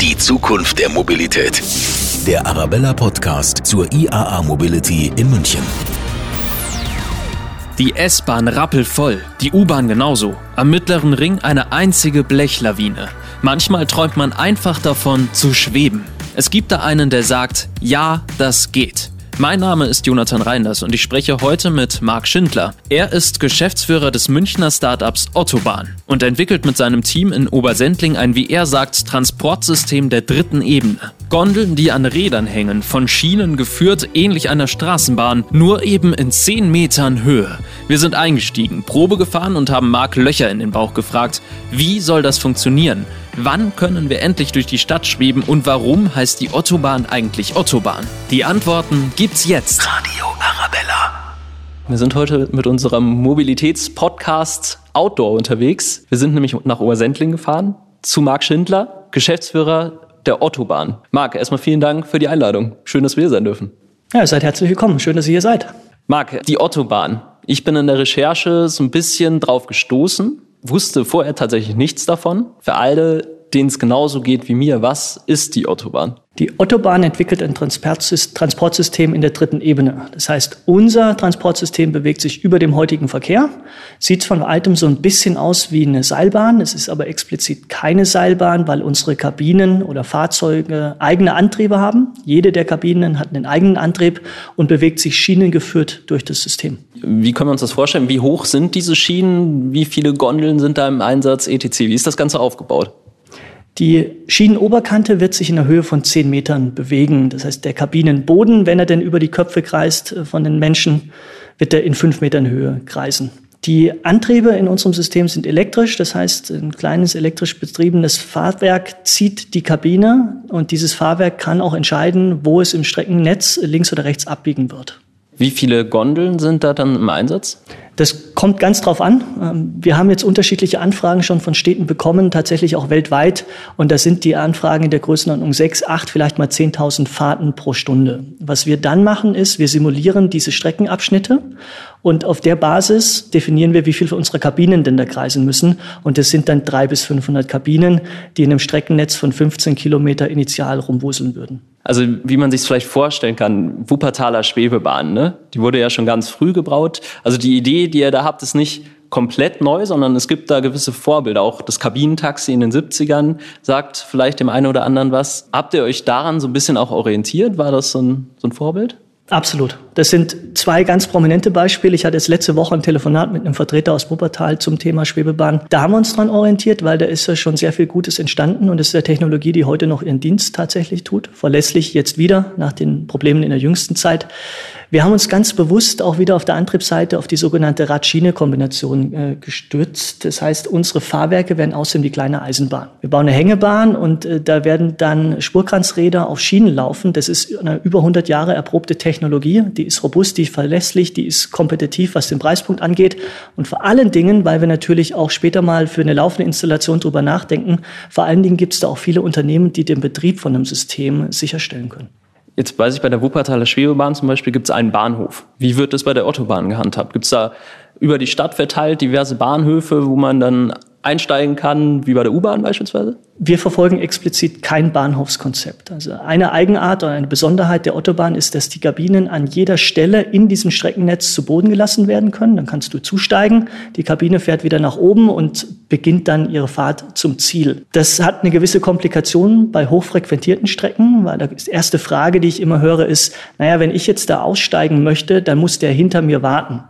Die Zukunft der Mobilität. Der Arabella Podcast zur IAA Mobility in München. Die S-Bahn rappelvoll, die U-Bahn genauso. Am mittleren Ring eine einzige Blechlawine. Manchmal träumt man einfach davon zu schweben. Es gibt da einen, der sagt, ja, das geht. Mein Name ist Jonathan Reinders und ich spreche heute mit Marc Schindler. Er ist Geschäftsführer des Münchner Startups Ottobahn und entwickelt mit seinem Team in Obersendling ein, wie er sagt, Transportsystem der dritten Ebene. Gondeln, die an Rädern hängen, von Schienen geführt, ähnlich einer Straßenbahn, nur eben in 10 Metern Höhe. Wir sind eingestiegen, Probe gefahren und haben Marc Löcher in den Bauch gefragt, wie soll das funktionieren? Wann können wir endlich durch die Stadt schweben und warum heißt die Ottobahn eigentlich Ottobahn? Die Antworten gibt's jetzt. Radio Arabella. Wir sind heute mit unserem Mobilitätspodcast Outdoor unterwegs. Wir sind nämlich nach Obersendling gefahren zu Marc Schindler, Geschäftsführer der Ottobahn. Marc, erstmal vielen Dank für die Einladung. Schön, dass wir hier sein dürfen. Ja, seid herzlich willkommen. Schön, dass ihr hier seid. Marc, die Ottobahn. Ich bin in der Recherche so ein bisschen drauf gestoßen wusste vorher tatsächlich nichts davon. Für alle, denen es genauso geht wie mir, was ist die Autobahn? Die Autobahn entwickelt ein Transportsystem in der dritten Ebene. Das heißt, unser Transportsystem bewegt sich über dem heutigen Verkehr, sieht von weitem so ein bisschen aus wie eine Seilbahn. Es ist aber explizit keine Seilbahn, weil unsere Kabinen oder Fahrzeuge eigene Antriebe haben. Jede der Kabinen hat einen eigenen Antrieb und bewegt sich schienengeführt durch das System. Wie können wir uns das vorstellen? Wie hoch sind diese Schienen? Wie viele Gondeln sind da im Einsatz? etc. Wie ist das Ganze aufgebaut? Die Schienenoberkante wird sich in der Höhe von zehn Metern bewegen. Das heißt, der Kabinenboden, wenn er denn über die Köpfe kreist äh, von den Menschen, wird er in fünf Metern Höhe kreisen. Die Antriebe in unserem System sind elektrisch, das heißt, ein kleines elektrisch betriebenes Fahrwerk zieht die Kabine und dieses Fahrwerk kann auch entscheiden, wo es im Streckennetz links oder rechts abbiegen wird. Wie viele Gondeln sind da dann im Einsatz? Das kommt ganz drauf an. Ähm, wir haben jetzt unterschiedliche Anfragen schon von Städten bekommen, tatsächlich auch weltweit. Und da sind die Anfragen in der Größenordnung sechs, acht, vielleicht mal 10.000 Fahrten pro Stunde. Was wir dann machen, ist, wir simulieren diese Streckenabschnitte und auf der Basis definieren wir, wie viel für unsere Kabinen denn da kreisen müssen. Und das sind dann drei bis 500 Kabinen, die in einem Streckennetz von 15 Kilometer initial rumwuseln würden. Also wie man sich vielleicht vorstellen kann, Wuppertaler Schwebebahn, ne? die wurde ja schon ganz früh gebaut. Also die Idee, die ihr da habt, ist nicht komplett neu, sondern es gibt da gewisse Vorbilder. Auch das Kabinentaxi in den 70ern sagt vielleicht dem einen oder anderen was. Habt ihr euch daran so ein bisschen auch orientiert? War das so ein, so ein Vorbild? Absolut. Das sind zwei ganz prominente Beispiele. Ich hatte jetzt letzte Woche ein Telefonat mit einem Vertreter aus Wuppertal zum Thema Schwebebahn. Da haben wir uns dran orientiert, weil da ist ja schon sehr viel Gutes entstanden und es ist eine Technologie, die heute noch ihren Dienst tatsächlich tut. Verlässlich jetzt wieder nach den Problemen in der jüngsten Zeit. Wir haben uns ganz bewusst auch wieder auf der Antriebsseite auf die sogenannte Rad-Schiene-Kombination äh, gestützt. Das heißt, unsere Fahrwerke werden aussehen wie kleine Eisenbahn. Wir bauen eine Hängebahn und äh, da werden dann Spurkranzräder auf Schienen laufen. Das ist eine über 100 Jahre erprobte Technologie. Die ist robust, die ist verlässlich, die ist kompetitiv, was den Preispunkt angeht. Und vor allen Dingen, weil wir natürlich auch später mal für eine laufende Installation drüber nachdenken, vor allen Dingen gibt es da auch viele Unternehmen, die den Betrieb von einem System sicherstellen können. Jetzt weiß ich, bei der Wuppertaler Schwebebahn zum Beispiel gibt es einen Bahnhof. Wie wird das bei der Autobahn gehandhabt? Gibt es da über die Stadt verteilt diverse Bahnhöfe, wo man dann einsteigen kann, wie bei der U-Bahn beispielsweise? Wir verfolgen explizit kein Bahnhofskonzept. Also eine Eigenart oder eine Besonderheit der Autobahn ist, dass die Kabinen an jeder Stelle in diesem Streckennetz zu Boden gelassen werden können. Dann kannst du zusteigen, die Kabine fährt wieder nach oben und beginnt dann ihre Fahrt zum Ziel. Das hat eine gewisse Komplikation bei hochfrequentierten Strecken, weil die erste Frage, die ich immer höre, ist, naja, wenn ich jetzt da aussteigen möchte, dann muss der hinter mir warten.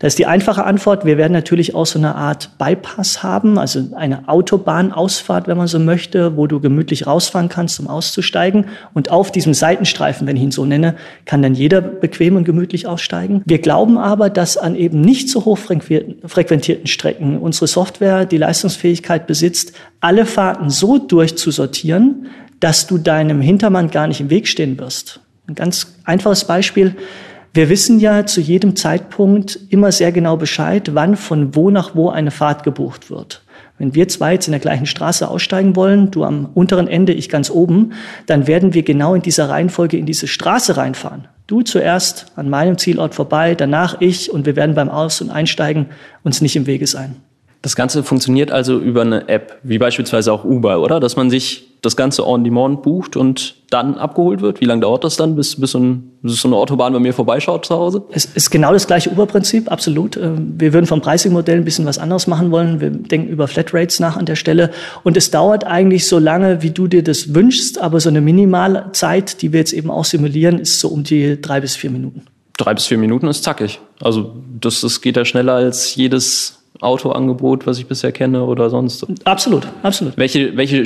Da ist die einfache Antwort, wir werden natürlich auch so eine Art Bypass haben, also eine Autobahnausfahrt, wenn man so möchte, wo du gemütlich rausfahren kannst, um auszusteigen. Und auf diesem Seitenstreifen, wenn ich ihn so nenne, kann dann jeder bequem und gemütlich aussteigen. Wir glauben aber, dass an eben nicht so hoch frequentierten Strecken unsere Software die Leistungsfähigkeit besitzt, alle Fahrten so durchzusortieren, dass du deinem Hintermann gar nicht im Weg stehen wirst. Ein ganz einfaches Beispiel. Wir wissen ja zu jedem Zeitpunkt immer sehr genau Bescheid, wann von wo nach wo eine Fahrt gebucht wird. Wenn wir zwei jetzt in der gleichen Straße aussteigen wollen, du am unteren Ende, ich ganz oben, dann werden wir genau in dieser Reihenfolge in diese Straße reinfahren. Du zuerst an meinem Zielort vorbei, danach ich und wir werden beim Aus- und Einsteigen uns nicht im Wege sein. Das Ganze funktioniert also über eine App, wie beispielsweise auch Uber, oder? Dass man sich das Ganze on demand bucht und dann abgeholt wird? Wie lange dauert das dann, bis, bis, so, ein, bis so eine Autobahn bei mir vorbeischaut zu Hause? Es ist genau das gleiche Uber-Prinzip, absolut. Ähm, wir würden vom Pricing-Modell ein bisschen was anderes machen wollen. Wir denken über Flatrates nach an der Stelle. Und es dauert eigentlich so lange, wie du dir das wünschst, aber so eine Minimalzeit, die wir jetzt eben auch simulieren, ist so um die drei bis vier Minuten. Drei bis vier Minuten ist zackig. Also das, das geht ja schneller als jedes Autoangebot, was ich bisher kenne oder sonst. Absolut, absolut. Welche, welche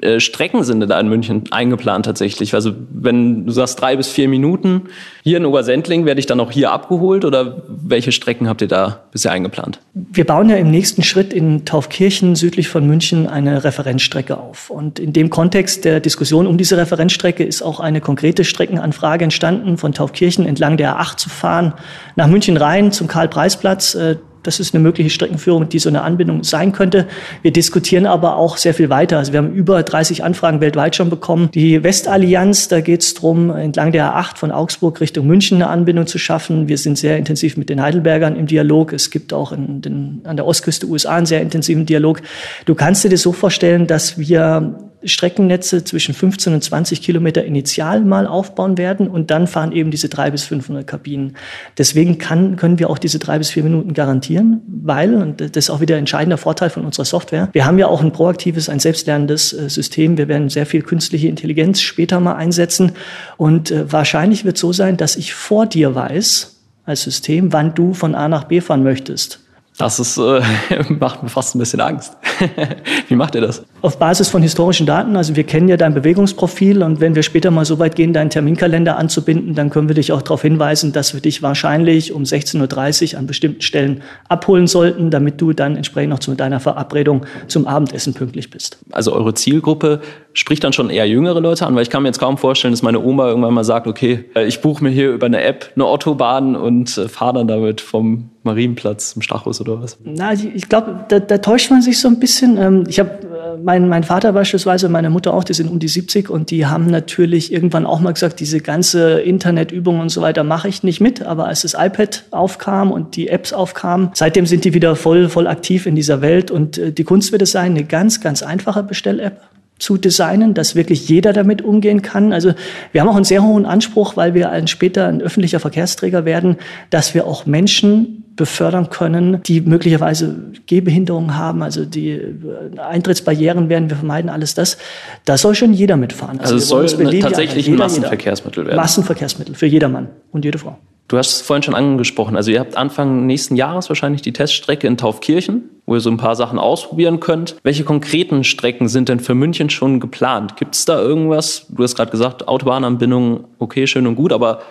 äh, Strecken sind denn da in München eingeplant tatsächlich? Also wenn du sagst drei bis vier Minuten, hier in Obersendling werde ich dann auch hier abgeholt oder welche Strecken habt ihr da bisher eingeplant? Wir bauen ja im nächsten Schritt in Taufkirchen südlich von München eine Referenzstrecke auf. Und in dem Kontext der Diskussion um diese Referenzstrecke ist auch eine konkrete Streckenanfrage entstanden, von Taufkirchen entlang der A8 zu fahren, nach München rein zum Karl-Preis-Platz. Äh, das ist eine mögliche Streckenführung, die so eine Anbindung sein könnte. Wir diskutieren aber auch sehr viel weiter. Also wir haben über 30 Anfragen weltweit schon bekommen. Die Westallianz, da geht es darum, entlang der A8 von Augsburg Richtung München eine Anbindung zu schaffen. Wir sind sehr intensiv mit den Heidelbergern im Dialog. Es gibt auch den, an der Ostküste USA einen sehr intensiven Dialog. Du kannst dir das so vorstellen, dass wir Streckennetze zwischen 15 und 20 Kilometer initial mal aufbauen werden und dann fahren eben diese drei bis 500 Kabinen. Deswegen kann, können wir auch diese drei bis vier Minuten garantieren, weil, und das ist auch wieder ein entscheidender Vorteil von unserer Software, wir haben ja auch ein proaktives, ein selbstlernendes äh, System. Wir werden sehr viel künstliche Intelligenz später mal einsetzen und äh, wahrscheinlich wird so sein, dass ich vor dir weiß, als System, wann du von A nach B fahren möchtest. Das ist, äh, macht mir fast ein bisschen Angst. Wie macht ihr das? Auf Basis von historischen Daten. Also wir kennen ja dein Bewegungsprofil und wenn wir später mal so weit gehen, deinen Terminkalender anzubinden, dann können wir dich auch darauf hinweisen, dass wir dich wahrscheinlich um 16.30 Uhr an bestimmten Stellen abholen sollten, damit du dann entsprechend noch zu deiner Verabredung zum Abendessen pünktlich bist. Also eure Zielgruppe spricht dann schon eher jüngere Leute an, weil ich kann mir jetzt kaum vorstellen, dass meine Oma irgendwann mal sagt, okay, äh, ich buche mir hier über eine App eine Autobahn und äh, fahre dann damit vom Marienplatz zum Stachus oder was? Na, ich glaube, da, da, täuscht man sich so ein bisschen. Ähm, ich habe äh, mein, mein Vater beispielsweise, meine Mutter auch, die sind um die 70 und die haben natürlich irgendwann auch mal gesagt, diese ganze Internetübung und so weiter mache ich nicht mit. Aber als das iPad aufkam und die Apps aufkamen, seitdem sind die wieder voll, voll aktiv in dieser Welt. Und die Kunst wird es sein, eine ganz, ganz einfache Bestell-App zu designen, dass wirklich jeder damit umgehen kann. Also wir haben auch einen sehr hohen Anspruch, weil wir später ein öffentlicher Verkehrsträger werden, dass wir auch Menschen befördern können, die möglicherweise Gehbehinderungen haben, also die äh, Eintrittsbarrieren werden wir vermeiden, alles das. Da soll schon jeder mitfahren. Also, also es soll tatsächlich ein Massenverkehrsmittel werden. Massenverkehrsmittel für jedermann und jede Frau. Du hast es vorhin schon angesprochen. Also ihr habt Anfang nächsten Jahres wahrscheinlich die Teststrecke in Taufkirchen, wo ihr so ein paar Sachen ausprobieren könnt. Welche konkreten Strecken sind denn für München schon geplant? Gibt es da irgendwas? Du hast gerade gesagt, Autobahnanbindung, okay, schön und gut, aber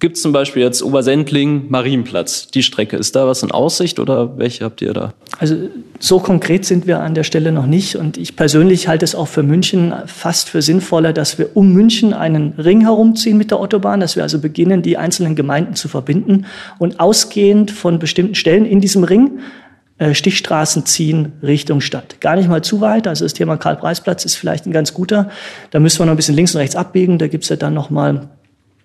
Gibt es zum Beispiel jetzt Obersendling, Marienplatz, die Strecke. Ist da was in Aussicht oder welche habt ihr da? Also so konkret sind wir an der Stelle noch nicht. Und ich persönlich halte es auch für München fast für sinnvoller, dass wir um München einen Ring herumziehen mit der Autobahn, dass wir also beginnen, die einzelnen Gemeinden zu verbinden und ausgehend von bestimmten Stellen in diesem Ring äh, Stichstraßen ziehen Richtung Stadt. Gar nicht mal zu weit. Also das Thema Karl-Preis-Platz ist vielleicht ein ganz guter. Da müssen wir noch ein bisschen links und rechts abbiegen. Da gibt's ja dann noch mal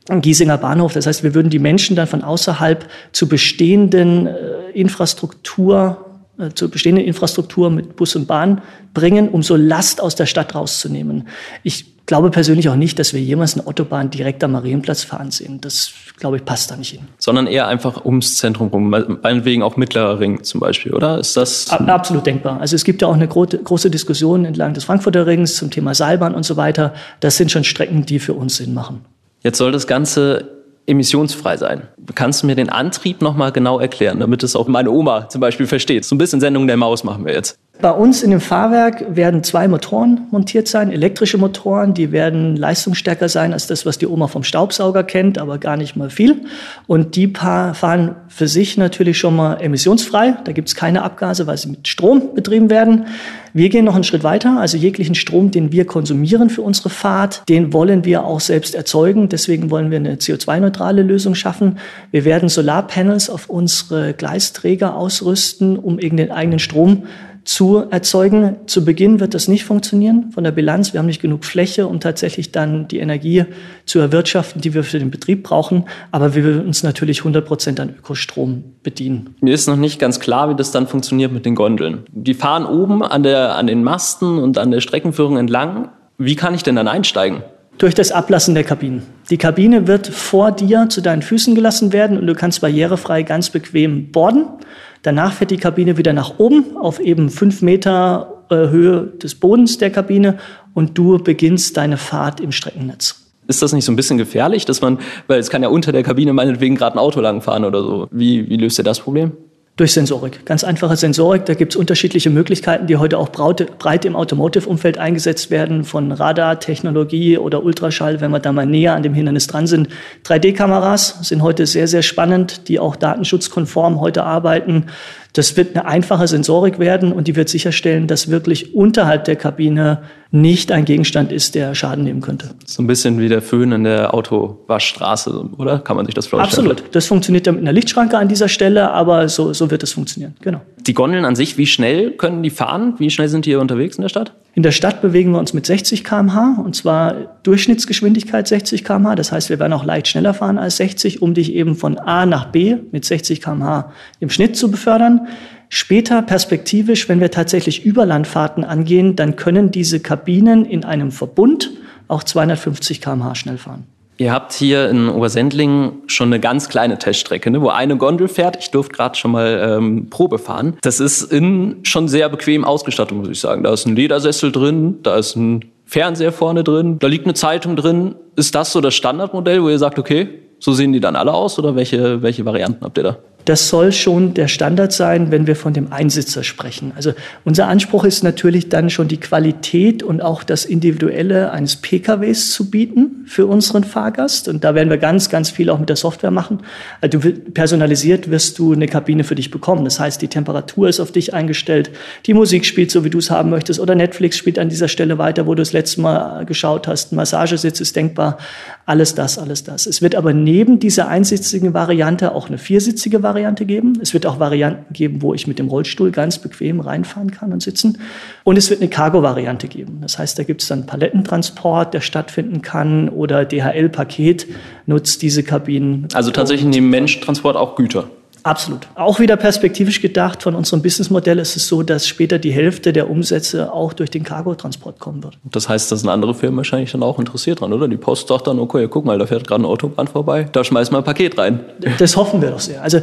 Giesinger Bahnhof. Das heißt, wir würden die Menschen dann von außerhalb zu bestehenden äh, Infrastruktur, äh, zur bestehenden Infrastruktur mit Bus und Bahn bringen, um so Last aus der Stadt rauszunehmen. Ich glaube persönlich auch nicht, dass wir jemals eine Autobahn direkt am Marienplatz fahren sehen. Das, glaube ich, passt da nicht hin. Sondern eher einfach ums Zentrum rum, meinetwegen auch Mittlerer Ring zum Beispiel, oder? Ist das? Absolut denkbar. Also es gibt ja auch eine große Diskussion entlang des Frankfurter Rings zum Thema Seilbahn und so weiter. Das sind schon Strecken, die für uns Sinn machen. Jetzt soll das Ganze emissionsfrei sein. Kannst du mir den Antrieb nochmal genau erklären, damit es auch meine Oma zum Beispiel versteht? So ein bisschen Sendung der Maus machen wir jetzt. Bei uns in dem Fahrwerk werden zwei Motoren montiert sein, elektrische Motoren, die werden leistungsstärker sein als das, was die Oma vom Staubsauger kennt, aber gar nicht mal viel. Und die fahren für sich natürlich schon mal emissionsfrei. Da gibt es keine Abgase, weil sie mit Strom betrieben werden. Wir gehen noch einen Schritt weiter. Also jeglichen Strom, den wir konsumieren für unsere Fahrt, den wollen wir auch selbst erzeugen. Deswegen wollen wir eine CO2-neutrale Lösung schaffen. Wir werden Solarpanels auf unsere Gleisträger ausrüsten, um eben den eigenen Strom zu erzeugen. Zu Beginn wird das nicht funktionieren von der Bilanz. Wir haben nicht genug Fläche, um tatsächlich dann die Energie zu erwirtschaften, die wir für den Betrieb brauchen. Aber wir würden uns natürlich 100 Prozent an Ökostrom bedienen. Mir ist noch nicht ganz klar, wie das dann funktioniert mit den Gondeln. Die fahren oben an, der, an den Masten und an der Streckenführung entlang Wie kann ich denn dann einsteigen? Durch das Ablassen der Kabinen. Die Kabine wird vor dir zu deinen Füßen gelassen werden und du kannst barrierefrei ganz bequem borden. Danach fährt die Kabine wieder nach oben auf eben fünf Meter äh, Höhe des Bodens der Kabine und du beginnst deine Fahrt im Streckennetz. Ist das nicht so ein bisschen gefährlich, dass man, weil es kann ja unter der Kabine meinetwegen gerade ein Auto langfahren oder so. Wie, wie löst ihr das Problem? Durch Sensorik. Ganz einfache Sensorik. Da gibt es unterschiedliche Möglichkeiten, die heute auch breit im Automotive-Umfeld eingesetzt werden, von Radartechnologie oder Ultraschall, wenn wir da mal näher an dem Hindernis dran sind. 3D-Kameras sind heute sehr, sehr spannend, die auch datenschutzkonform heute arbeiten. Das wird eine einfache Sensorik werden und die wird sicherstellen, dass wirklich unterhalb der Kabine nicht ein Gegenstand ist, der Schaden nehmen könnte. So ein bisschen wie der Föhn in der Autowaschstraße, oder? Kann man sich das vorstellen? Absolut. Das funktioniert dann mit einer Lichtschranke an dieser Stelle, aber so, so wird es funktionieren. Genau. Die Gondeln an sich, wie schnell können die fahren? Wie schnell sind die unterwegs in der Stadt? In der Stadt bewegen wir uns mit 60 km/h und zwar Durchschnittsgeschwindigkeit 60 km/h. Das heißt, wir werden auch leicht schneller fahren als 60, um dich eben von A nach B mit 60 km/h im Schnitt zu befördern. Später perspektivisch, wenn wir tatsächlich Überlandfahrten angehen, dann können diese Kabinen in einem Verbund auch 250 km/h schnell fahren. Ihr habt hier in Obersendling schon eine ganz kleine Teststrecke, ne, wo eine Gondel fährt. Ich durfte gerade schon mal ähm, Probe fahren. Das ist in schon sehr bequem ausgestattet, muss ich sagen. Da ist ein Ledersessel drin, da ist ein Fernseher vorne drin, da liegt eine Zeitung drin. Ist das so das Standardmodell, wo ihr sagt, okay, so sehen die dann alle aus oder welche, welche Varianten habt ihr da? Das soll schon der Standard sein, wenn wir von dem Einsitzer sprechen. Also unser Anspruch ist natürlich dann schon die Qualität und auch das Individuelle eines PKWs zu bieten für unseren Fahrgast. Und da werden wir ganz, ganz viel auch mit der Software machen. Also personalisiert wirst du eine Kabine für dich bekommen. Das heißt, die Temperatur ist auf dich eingestellt, die Musik spielt so, wie du es haben möchtest, oder Netflix spielt an dieser Stelle weiter, wo du das letzte Mal geschaut hast. Ein Massagesitz ist denkbar. Alles das, alles das. Es wird aber neben dieser einsitzigen Variante auch eine viersitzige Variante Variante geben. Es wird auch Varianten geben, wo ich mit dem Rollstuhl ganz bequem reinfahren kann und sitzen. Und es wird eine Cargo-Variante geben. Das heißt, da gibt es dann Palettentransport, der stattfinden kann oder DHL-Paket nutzt diese Kabinen. Also tatsächlich neben Menschentransport auch Güter. Absolut. Auch wieder perspektivisch gedacht von unserem Businessmodell ist es so, dass später die Hälfte der Umsätze auch durch den Cargotransport kommen wird. Das heißt, da sind andere Firmen wahrscheinlich dann auch interessiert dran, oder? Die Post sagt dann, okay, guck mal, da fährt gerade ein Autobahn vorbei, da schmeiß mal ein Paket rein. Das hoffen wir doch sehr. Also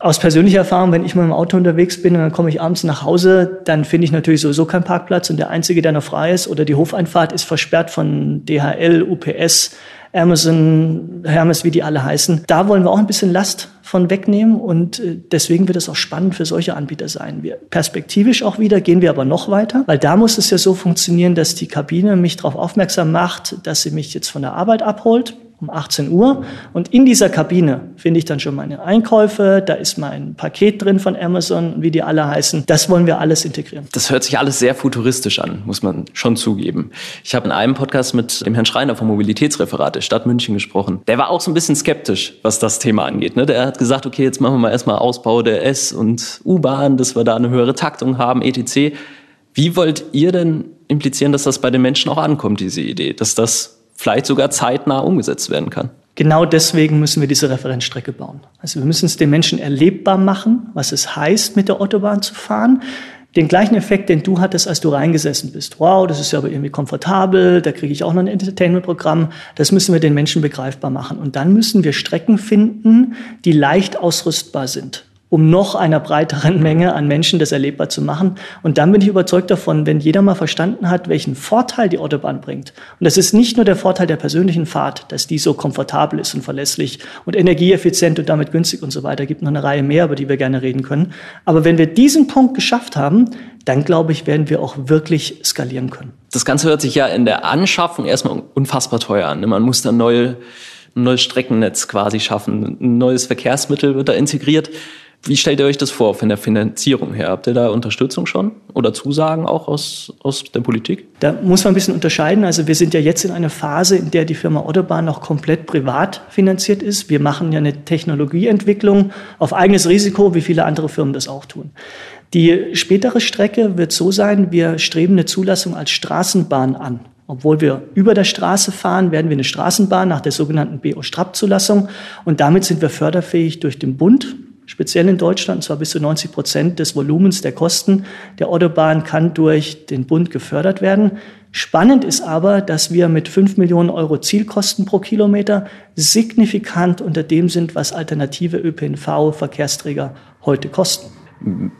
aus persönlicher Erfahrung, wenn ich mal im Auto unterwegs bin und dann komme ich abends nach Hause, dann finde ich natürlich sowieso keinen Parkplatz und der einzige, der noch frei ist oder die Hofeinfahrt ist versperrt von DHL, UPS, Amazon, Hermes, wie die alle heißen. Da wollen wir auch ein bisschen Last von wegnehmen und äh, deswegen wird es auch spannend für solche Anbieter sein. Wir, perspektivisch auch wieder gehen wir aber noch weiter, weil da muss es ja so funktionieren, dass die Kabine mich darauf aufmerksam macht, dass sie mich jetzt von der Arbeit abholt um 18 Uhr. Und in dieser Kabine finde ich dann schon meine Einkäufe, da ist mein Paket drin von Amazon, wie die alle heißen. Das wollen wir alles integrieren. Das hört sich alles sehr futuristisch an, muss man schon zugeben. Ich habe in einem Podcast mit dem Herrn Schreiner vom Mobilitätsreferat der Stadt München gesprochen. Der war auch so ein bisschen skeptisch, was das Thema angeht. Ne? Der hat gesagt, okay, jetzt machen wir mal erstmal Ausbau der S- und U-Bahn, dass wir da eine höhere Taktung haben, etc. Wie wollt ihr denn implizieren, dass das bei den Menschen auch ankommt, diese Idee, dass das vielleicht sogar zeitnah umgesetzt werden kann. Genau deswegen müssen wir diese Referenzstrecke bauen. Also wir müssen es den Menschen erlebbar machen, was es heißt, mit der Autobahn zu fahren. Den gleichen Effekt, den du hattest, als du reingesessen bist. Wow, das ist ja aber irgendwie komfortabel, da kriege ich auch noch ein Entertainment-Programm. Das müssen wir den Menschen begreifbar machen. Und dann müssen wir Strecken finden, die leicht ausrüstbar sind um noch einer breiteren Menge an Menschen das erlebbar zu machen. Und dann bin ich überzeugt davon, wenn jeder mal verstanden hat, welchen Vorteil die Autobahn bringt. Und das ist nicht nur der Vorteil der persönlichen Fahrt, dass die so komfortabel ist und verlässlich und energieeffizient und damit günstig und so weiter. Gibt noch eine Reihe mehr, über die wir gerne reden können. Aber wenn wir diesen Punkt geschafft haben, dann glaube ich, werden wir auch wirklich skalieren können. Das Ganze hört sich ja in der Anschaffung erstmal unfassbar teuer an. Man muss dann neue, ein neues Streckennetz quasi schaffen. Ein neues Verkehrsmittel wird da integriert. Wie stellt ihr euch das vor von der Finanzierung her? Habt ihr da Unterstützung schon oder Zusagen auch aus, aus der Politik? Da muss man ein bisschen unterscheiden. Also wir sind ja jetzt in einer Phase, in der die Firma Autobahn noch komplett privat finanziert ist. Wir machen ja eine Technologieentwicklung auf eigenes Risiko, wie viele andere Firmen das auch tun. Die spätere Strecke wird so sein, wir streben eine Zulassung als Straßenbahn an. Obwohl wir über der Straße fahren, werden wir eine Straßenbahn nach der sogenannten BO-Strap-Zulassung. Und damit sind wir förderfähig durch den Bund speziell in Deutschland, und zwar bis zu 90 Prozent des Volumens der Kosten der Autobahn kann durch den Bund gefördert werden. Spannend ist aber, dass wir mit 5 Millionen Euro Zielkosten pro Kilometer signifikant unter dem sind, was alternative ÖPNV-Verkehrsträger heute kosten.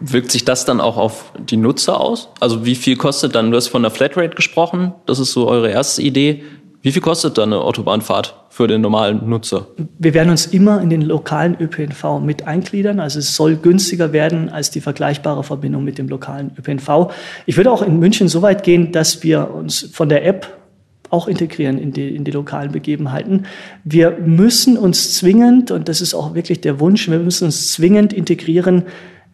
Wirkt sich das dann auch auf die Nutzer aus? Also wie viel kostet dann, du hast von der Flatrate gesprochen, das ist so eure erste Idee. Wie viel kostet dann eine Autobahnfahrt für den normalen Nutzer? Wir werden uns immer in den lokalen ÖPNV mit eingliedern. Also es soll günstiger werden als die vergleichbare Verbindung mit dem lokalen ÖPNV. Ich würde auch in München so weit gehen, dass wir uns von der App auch integrieren in die, in die lokalen Begebenheiten. Wir müssen uns zwingend, und das ist auch wirklich der Wunsch, wir müssen uns zwingend integrieren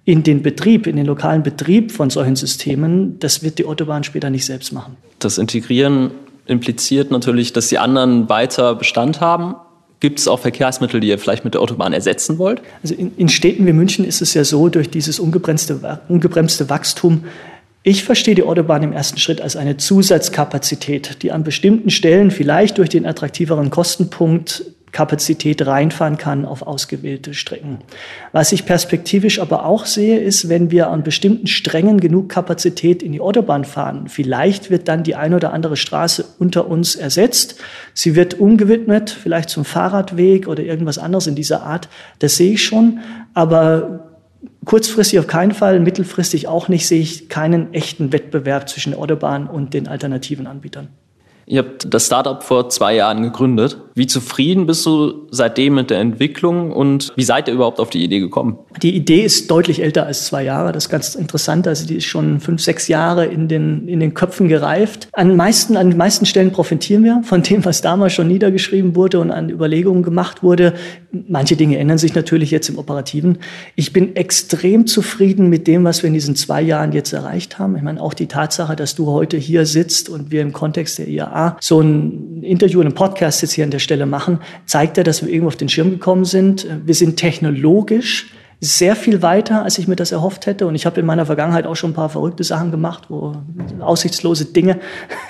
in den Betrieb, in den lokalen Betrieb von solchen Systemen. Das wird die Autobahn später nicht selbst machen. Das Integrieren impliziert natürlich, dass die anderen weiter Bestand haben. Gibt es auch Verkehrsmittel, die ihr vielleicht mit der Autobahn ersetzen wollt? Also in, in Städten wie München ist es ja so, durch dieses ungebremste, ungebremste Wachstum ich verstehe die Autobahn im ersten Schritt als eine Zusatzkapazität, die an bestimmten Stellen vielleicht durch den attraktiveren Kostenpunkt Kapazität reinfahren kann auf ausgewählte Strecken. Was ich perspektivisch aber auch sehe, ist, wenn wir an bestimmten Strängen genug Kapazität in die Autobahn fahren, vielleicht wird dann die eine oder andere Straße unter uns ersetzt. Sie wird umgewidmet, vielleicht zum Fahrradweg oder irgendwas anderes in dieser Art. Das sehe ich schon. Aber kurzfristig auf keinen Fall, mittelfristig auch nicht, sehe ich keinen echten Wettbewerb zwischen der Autobahn und den alternativen Anbietern. Ihr habt das Startup vor zwei Jahren gegründet. Wie zufrieden bist du seitdem mit der Entwicklung und wie seid ihr überhaupt auf die Idee gekommen? Die Idee ist deutlich älter als zwei Jahre. Das ist ganz interessant. Also die ist schon fünf, sechs Jahre in den, in den Köpfen gereift. An, meisten, an den meisten Stellen profitieren wir von dem, was damals schon niedergeschrieben wurde und an Überlegungen gemacht wurde. Manche Dinge ändern sich natürlich jetzt im Operativen. Ich bin extrem zufrieden mit dem, was wir in diesen zwei Jahren jetzt erreicht haben. Ich meine, auch die Tatsache, dass du heute hier sitzt und wir im Kontext der IAA so ein Interview, einen Podcast jetzt hier an der Stelle machen, zeigt ja, dass wir irgendwo auf den Schirm gekommen sind. Wir sind technologisch sehr viel weiter, als ich mir das erhofft hätte. Und ich habe in meiner Vergangenheit auch schon ein paar verrückte Sachen gemacht, wo aussichtslose Dinge.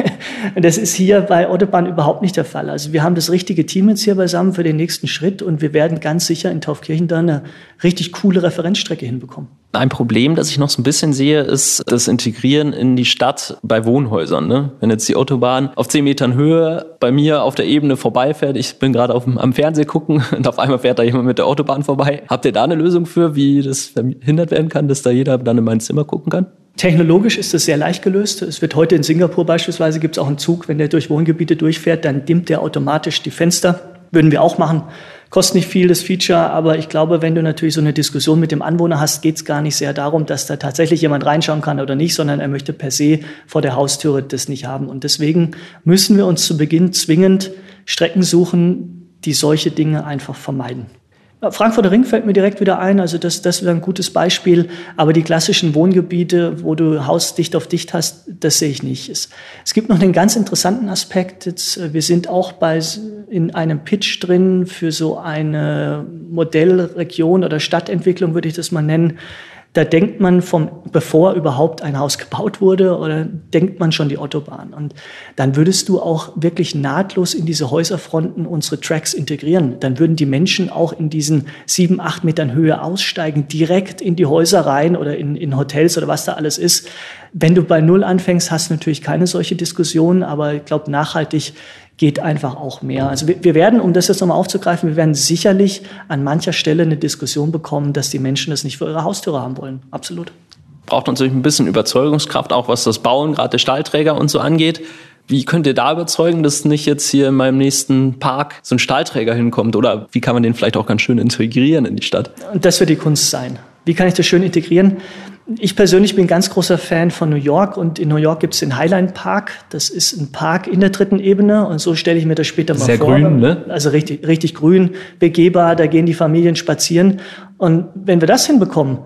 das ist hier bei Autobahn überhaupt nicht der Fall. Also wir haben das richtige Team jetzt hier beisammen für den nächsten Schritt und wir werden ganz sicher in Taufkirchen da eine richtig coole Referenzstrecke hinbekommen. Ein Problem, das ich noch so ein bisschen sehe, ist das Integrieren in die Stadt bei Wohnhäusern. Ne? Wenn jetzt die Autobahn auf 10 Metern Höhe bei mir auf der Ebene vorbeifährt, ich bin gerade am Fernseh gucken und auf einmal fährt da jemand mit der Autobahn vorbei. Habt ihr da eine Lösung für, wie das verhindert werden kann, dass da jeder dann in mein Zimmer gucken kann? Technologisch ist das sehr leicht gelöst. Es wird heute in Singapur beispielsweise gibt es auch einen Zug, wenn der durch Wohngebiete durchfährt, dann dimmt der automatisch die Fenster. Würden wir auch machen. Kostet nicht viel, das Feature, aber ich glaube, wenn du natürlich so eine Diskussion mit dem Anwohner hast, geht es gar nicht sehr darum, dass da tatsächlich jemand reinschauen kann oder nicht, sondern er möchte per se vor der Haustüre das nicht haben. Und deswegen müssen wir uns zu Beginn zwingend Strecken suchen, die solche Dinge einfach vermeiden. Frankfurter Ring fällt mir direkt wieder ein, also das, das wäre ein gutes Beispiel. Aber die klassischen Wohngebiete, wo du Haus dicht auf dicht hast, das sehe ich nicht. Es, es gibt noch einen ganz interessanten Aspekt. Jetzt, äh, wir sind auch bei, in einem Pitch drin für so eine Modellregion oder Stadtentwicklung, würde ich das mal nennen da denkt man vom, bevor überhaupt ein Haus gebaut wurde, oder denkt man schon die Autobahn. Und dann würdest du auch wirklich nahtlos in diese Häuserfronten unsere Tracks integrieren. Dann würden die Menschen auch in diesen sieben, acht Metern Höhe aussteigen, direkt in die Häuser rein oder in, in Hotels oder was da alles ist. Wenn du bei Null anfängst, hast du natürlich keine solche Diskussion, aber ich glaube, nachhaltig geht einfach auch mehr. Also wir, wir werden, um das jetzt nochmal aufzugreifen, wir werden sicherlich an mancher Stelle eine Diskussion bekommen, dass die Menschen das nicht für ihre Haustüre haben wollen. Absolut. Braucht natürlich ein bisschen Überzeugungskraft, auch was das Bauen, gerade der Stahlträger und so angeht. Wie könnt ihr da überzeugen, dass nicht jetzt hier in meinem nächsten Park so ein Stahlträger hinkommt? Oder wie kann man den vielleicht auch ganz schön integrieren in die Stadt? Und das wird die Kunst sein. Wie kann ich das schön integrieren? Ich persönlich bin ganz großer Fan von New York und in New York gibt es den Highline Park. Das ist ein Park in der dritten Ebene und so stelle ich mir das später mal Sehr vor. Sehr grün, ne? Also richtig, richtig grün, begehbar, da gehen die Familien spazieren. Und wenn wir das hinbekommen,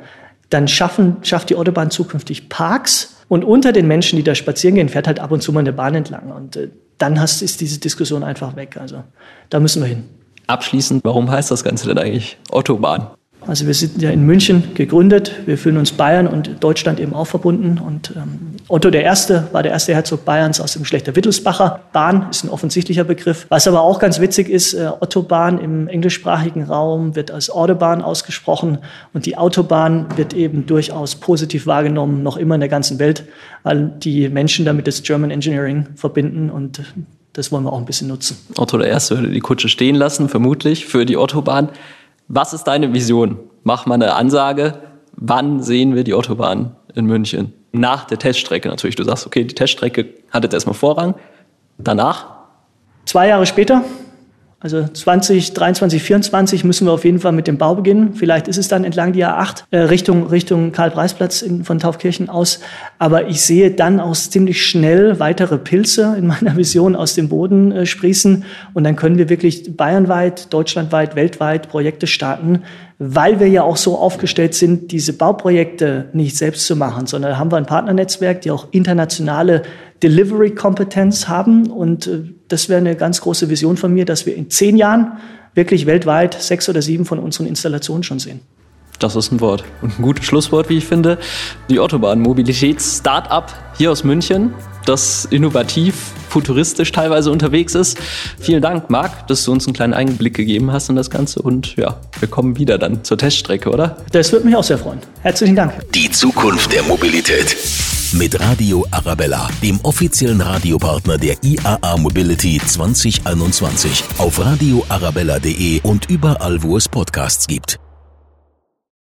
dann schaffen, schafft die Autobahn zukünftig Parks und unter den Menschen, die da spazieren gehen, fährt halt ab und zu mal eine Bahn entlang. Und äh, dann hast, ist diese Diskussion einfach weg. Also da müssen wir hin. Abschließend, warum heißt das Ganze denn eigentlich Autobahn? Also wir sind ja in München gegründet. Wir fühlen uns Bayern und Deutschland eben auch verbunden. Und ähm, Otto I. war der erste Herzog Bayerns aus dem Geschlechter Wittelsbacher. Bahn ist ein offensichtlicher Begriff. Was aber auch ganz witzig ist, äh, Ottobahn im englischsprachigen Raum wird als Autobahn ausgesprochen. Und die Autobahn wird eben durchaus positiv wahrgenommen, noch immer in der ganzen Welt, weil die Menschen damit das German Engineering verbinden. Und das wollen wir auch ein bisschen nutzen. Otto I. würde die Kutsche stehen lassen, vermutlich, für die Autobahn. Was ist deine Vision? Mach mal eine Ansage. Wann sehen wir die Autobahn in München? Nach der Teststrecke natürlich. Du sagst, okay, die Teststrecke hat jetzt erstmal Vorrang. Danach? Zwei Jahre später, also 2023, 2024 müssen wir auf jeden Fall mit dem Bau beginnen. Vielleicht ist es dann entlang die A8 äh, Richtung, Richtung Karl-Preis-Platz von Taufkirchen aus. Aber ich sehe dann auch ziemlich schnell weitere Pilze in meiner Vision aus dem Boden äh, sprießen. Und dann können wir wirklich bayernweit, deutschlandweit, weltweit Projekte starten, weil wir ja auch so aufgestellt sind, diese Bauprojekte nicht selbst zu machen, sondern haben wir ein Partnernetzwerk, die auch internationale Delivery-Kompetenz haben. Und äh, das wäre eine ganz große Vision von mir, dass wir in zehn Jahren wirklich weltweit sechs oder sieben von unseren Installationen schon sehen. Das ist ein Wort und ein gutes Schlusswort, wie ich finde. Die Autobahn Mobilitäts Startup hier aus München, das innovativ, futuristisch teilweise unterwegs ist. Vielen Dank, Marc, dass du uns einen kleinen Einblick gegeben hast in das Ganze und ja, wir kommen wieder dann zur Teststrecke, oder? Das würde mich auch sehr freuen. Herzlichen Dank. Die Zukunft der Mobilität mit Radio Arabella, dem offiziellen Radiopartner der IAA Mobility 2021 auf radioarabella.de und überall, wo es Podcasts gibt.